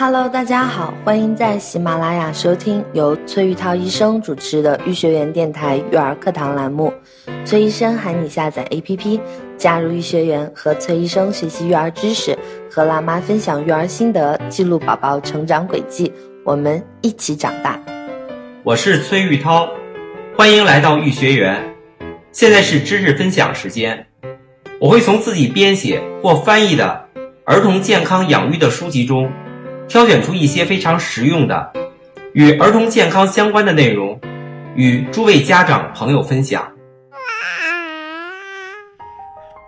Hello，大家好，欢迎在喜马拉雅收听由崔玉涛医生主持的育学园电台育儿课堂栏目。崔医生喊你下载 APP，加入育学园，和崔医生学习育儿知识，和辣妈分享育儿心得，记录宝宝成长轨迹，我们一起长大。我是崔玉涛，欢迎来到育学园。现在是知识分享时间，我会从自己编写或翻译的儿童健康养育的书籍中。挑选出一些非常实用的与儿童健康相关的内容，与诸位家长朋友分享。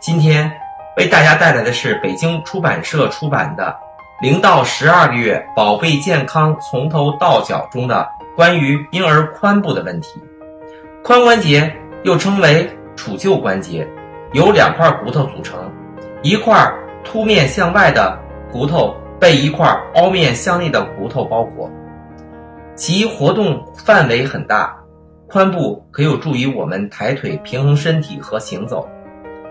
今天为大家带来的是北京出版社出版的《零到十二个月宝贝健康从头到脚》中的关于婴儿髋部的问题。髋关节又称为杵臼关节，由两块骨头组成，一块凸面向外的骨头。被一块凹面向内的骨头包裹，其活动范围很大。髋部可有助于我们抬腿、平衡身体和行走。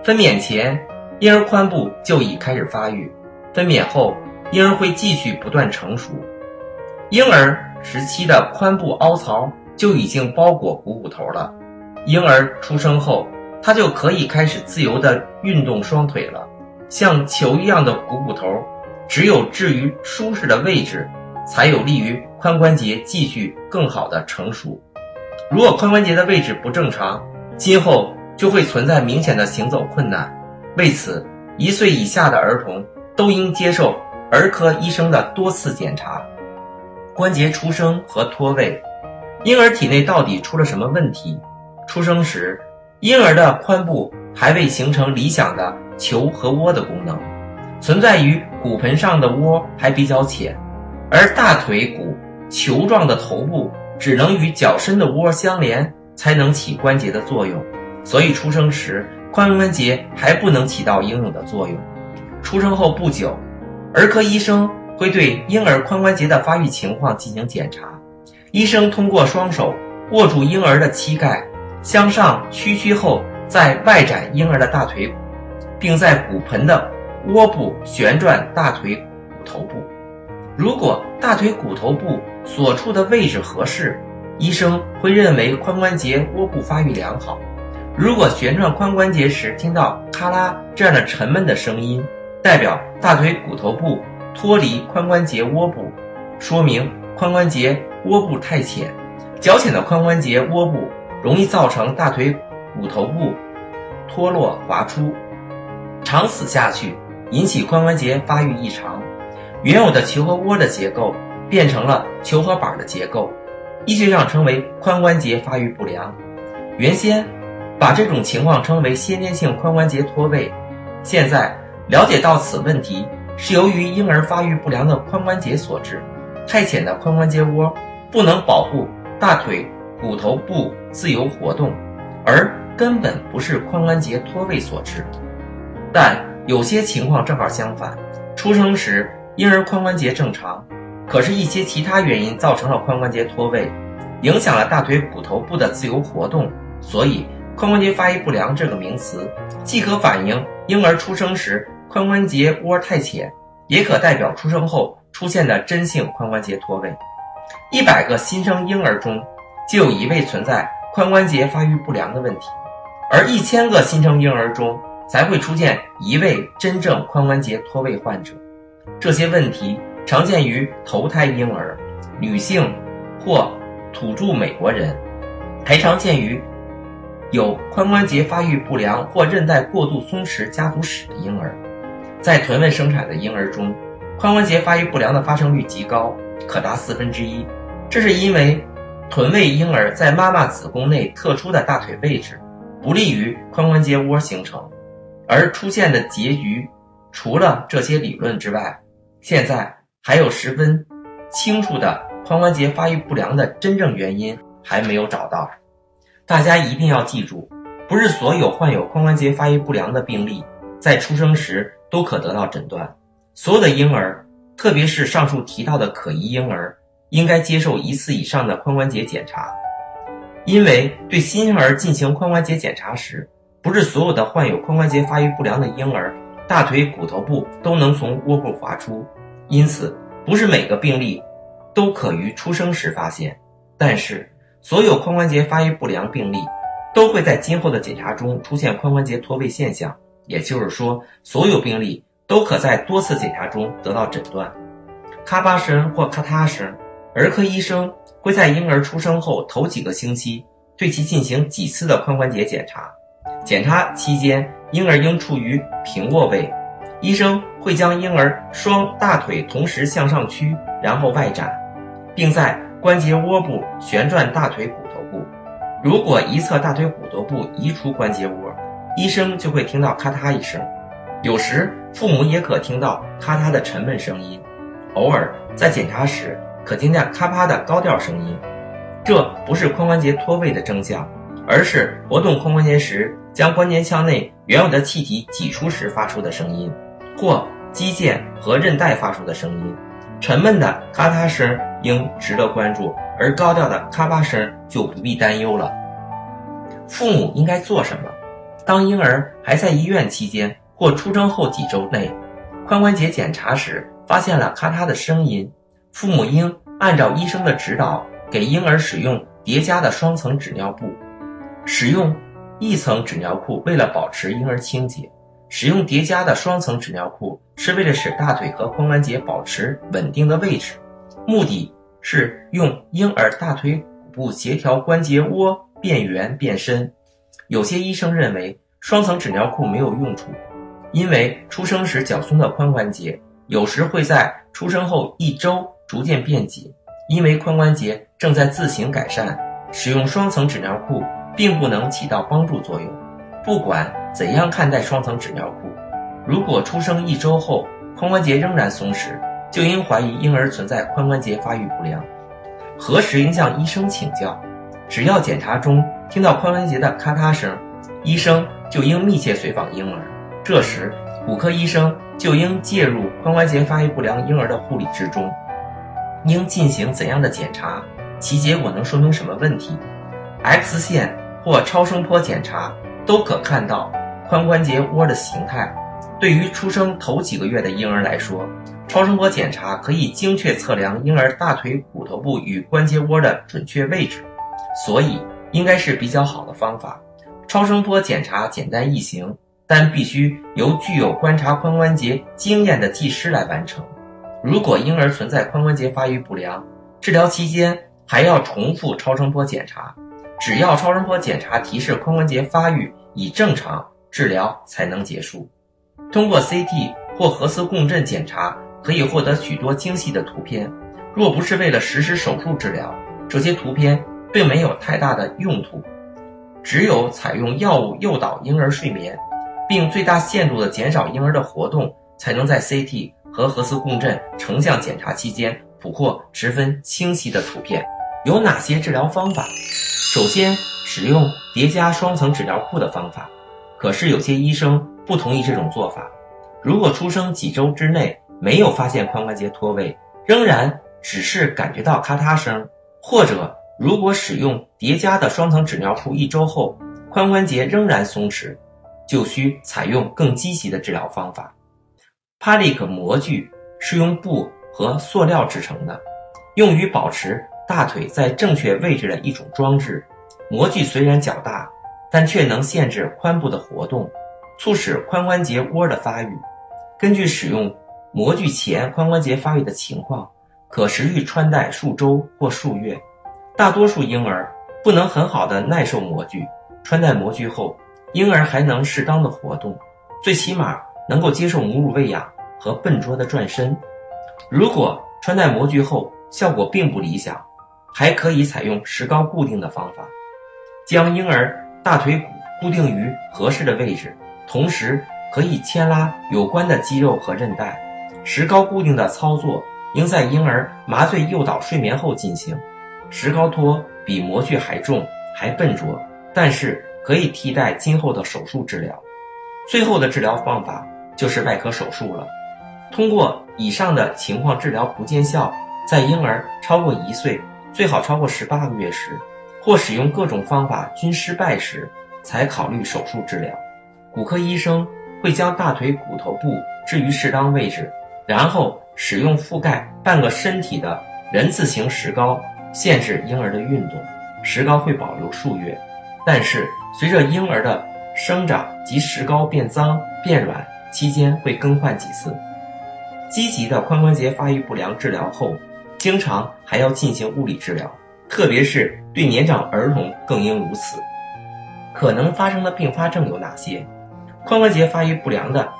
分娩前，婴儿髋部就已开始发育；分娩后，婴儿会继续不断成熟。婴儿时期的髋部凹槽就已经包裹股骨头了。婴儿出生后，他就可以开始自由地运动双腿了，像球一样的股骨头。只有置于舒适的位置，才有利于髋关节继续更好的成熟。如果髋关节的位置不正常，今后就会存在明显的行走困难。为此，一岁以下的儿童都应接受儿科医生的多次检查。关节出生和脱位，婴儿体内到底出了什么问题？出生时，婴儿的髋部还未形成理想的球和窝的功能。存在于骨盆上的窝还比较浅，而大腿骨球状的头部只能与较深的窝相连，才能起关节的作用。所以出生时髋关节还不能起到应有的作用。出生后不久，儿科医生会对婴儿髋关节的发育情况进行检查。医生通过双手握住婴儿的膝盖，向上屈曲后，再外展婴儿的大腿骨，并在骨盆的。窝部旋转大腿骨头部，如果大腿骨头部所处的位置合适，医生会认为髋关节窝部发育良好。如果旋转髋关节时听到咔啦这样的沉闷的声音，代表大腿骨头部脱离髋关节窝部，说明髋关节窝部太浅。较浅的髋关节窝部容易造成大腿骨头部脱落滑出，长此下去。引起髋关节发育异常，原有的球和窝的结构变成了球和板的结构，医学上称为髋关节发育不良。原先把这种情况称为先天性髋关节脱位，现在了解到此问题是由于婴儿发育不良的髋关节所致，太浅的髋关节窝不能保护大腿骨头部自由活动，而根本不是髋关节脱位所致，但。有些情况正好相反，出生时婴儿髋关节正常，可是，一些其他原因造成了髋关节脱位，影响了大腿骨头部的自由活动。所以，髋关节发育不良这个名词，既可反映婴儿出生时髋关节窝太浅，也可代表出生后出现的真性髋关节脱位。一百个新生婴儿中，就有一位存在髋关节发育不良的问题，而一千个新生婴儿中。才会出现一位真正髋关节脱位患者。这些问题常见于头胎婴儿、女性或土著美国人，还常见于有髋关节发育不良或韧带过度松弛家族史的婴儿。在臀位生产的婴儿中，髋关节发育不良的发生率极高，可达四分之一。这是因为臀位婴儿在妈妈子宫内特殊的大腿位置，不利于髋关节窝形成。而出现的结局，除了这些理论之外，现在还有十分清楚的髋关节发育不良的真正原因还没有找到。大家一定要记住，不是所有患有髋关节发育不良的病例在出生时都可得到诊断。所有的婴儿，特别是上述提到的可疑婴儿，应该接受一次以上的髋关节检查，因为对新生儿进行髋关节检查时。不是所有的患有髋关节发育不良的婴儿，大腿骨头部都能从窝部滑出，因此不是每个病例都可于出生时发现，但是所有髋关节发育不良病例都会在今后的检查中出现髋关节脱位现象。也就是说，所有病例都可在多次检查中得到诊断。咔吧声或咔嗒声，儿科医生会在婴儿出生后头几个星期对其进行几次的髋关节检查。检查期间，婴儿应处于平卧位，医生会将婴儿双大腿同时向上屈，然后外展，并在关节窝部旋转大腿骨头部。如果一侧大腿骨头部移出关节窝，医生就会听到咔嗒一声，有时父母也可听到咔嗒的沉闷声音，偶尔在检查时可听见咔啪的高调声音。这不是髋关节脱位的征象，而是活动髋关节时将关节腔内原有的气体挤出时发出的声音，或肌腱和韧带发出的声音。沉闷的咔嗒声应值得关注，而高调的咔吧声就不必担忧了。父母应该做什么？当婴儿还在医院期间或出生后几周内，髋关节检查时发现了咔嗒的声音，父母应按照医生的指导给婴儿使用叠加的双层纸尿布。使用一层纸尿裤为了保持婴儿清洁，使用叠加的双层纸尿裤是为了使大腿和髋关节保持稳定的位置，目的是用婴儿大腿骨部协调关节窝变圆变深。有些医生认为双层纸尿裤没有用处，因为出生时较松的髋关节有时会在出生后一周逐渐变紧，因为髋关节正在自行改善。使用双层纸尿裤并不能起到帮助作用。不管怎样看待双层纸尿裤，如果出生一周后髋关节仍然松弛，就应怀疑婴儿存在髋关节发育不良。何时应向医生请教？只要检查中听到髋关节的咔嗒声，医生就应密切随访婴儿。这时，骨科医生就应介入髋关节发育不良婴儿的护理之中。应进行怎样的检查？其结果能说明什么问题？X 线或超声波检查都可看到髋关节窝的形态。对于出生头几个月的婴儿来说，超声波检查可以精确测量婴儿大腿骨头部与关节窝的准确位置。所以应该是比较好的方法。超声波检查简单易行，但必须由具有观察髋关节经验的技师来完成。如果婴儿存在髋关节发育不良，治疗期间还要重复超声波检查。只要超声波检查提示髋关节发育已正常，治疗才能结束。通过 CT 或核磁共振检查可以获得许多精细的图片。若不是为了实施手术治疗，这些图片。并没有太大的用途，只有采用药物诱导婴儿睡眠，并最大限度地减少婴儿的活动，才能在 CT 和核磁共振成像检查期间捕获十分清晰的图片。有哪些治疗方法？首先，使用叠加双层纸尿裤的方法。可是有些医生不同意这种做法。如果出生几周之内没有发现髋关节脱位，仍然只是感觉到咔嗒声，或者。如果使用叠加的双层纸尿裤一周后，髋关节仍然松弛，就需采用更积极的治疗方法。帕利克模具是用布和塑料制成的，用于保持大腿在正确位置的一种装置。模具虽然较大，但却能限制髋部的活动，促使髋关节窝的发育。根据使用模具前髋关节发育的情况，可持续穿戴数周或数月。大多数婴儿不能很好的耐受模具，穿戴模具后，婴儿还能适当的活动，最起码能够接受母乳喂养和笨拙的转身。如果穿戴模具后效果并不理想，还可以采用石膏固定的方法，将婴儿大腿骨固定于合适的位置，同时可以牵拉有关的肌肉和韧带。石膏固定的操作应在婴儿麻醉诱导睡眠后进行。石膏托比模具还重，还笨拙，但是可以替代今后的手术治疗。最后的治疗方法就是外科手术了。通过以上的情况治疗不见效，在婴儿超过一岁，最好超过十八个月时，或使用各种方法均失败时，才考虑手术治疗。骨科医生会将大腿骨头部置于适当位置，然后使用覆盖半个身体的人字形石膏，限制婴儿的运动。石膏会保留数月，但是随着婴儿的生长及石膏变脏变软期间会更换几次。积极的髋关节发育不良治疗后，经常还要进行物理治疗，特别是对年长儿童更应如此。可能发生的并发症有哪些？髋关节发育不良的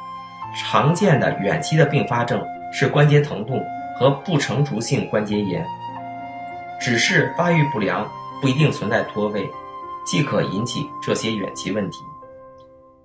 常见的远期的并发症是关节疼痛和不成熟性关节炎。只是发育不良不一定存在脱位，即可引起这些远期问题。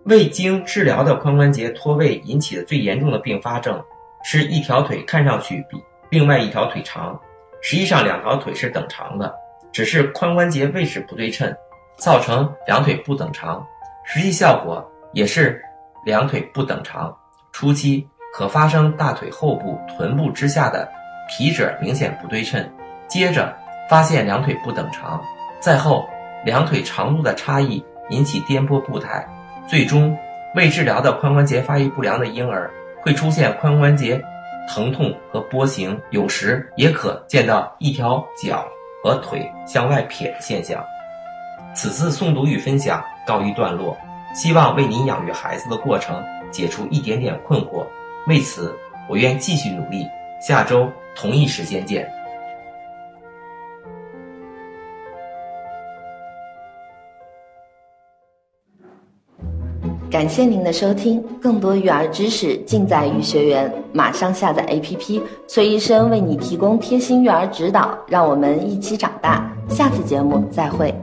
未经治疗的髋关节脱位引起的最严重的并发症，是一条腿看上去比另外一条腿长，实际上两条腿是等长的，只是髋关节位置不对称。造成两腿不等长，实际效果也是两腿不等长。初期可发生大腿后部、臀部之下的皮褶明显不对称，接着发现两腿不等长，再后两腿长度的差异引起颠簸步态，最终未治疗的髋关节发育不良的婴儿会出现髋关节疼痛和波形，有时也可见到一条脚和腿向外撇的现象。此次诵读与分享告一段落，希望为您养育孩子的过程解除一点点困惑。为此，我愿继续努力。下周同一时间见。感谢您的收听，更多育儿知识尽在育学园。马上下载 APP，崔医生为你提供贴心育儿指导，让我们一起长大。下次节目再会。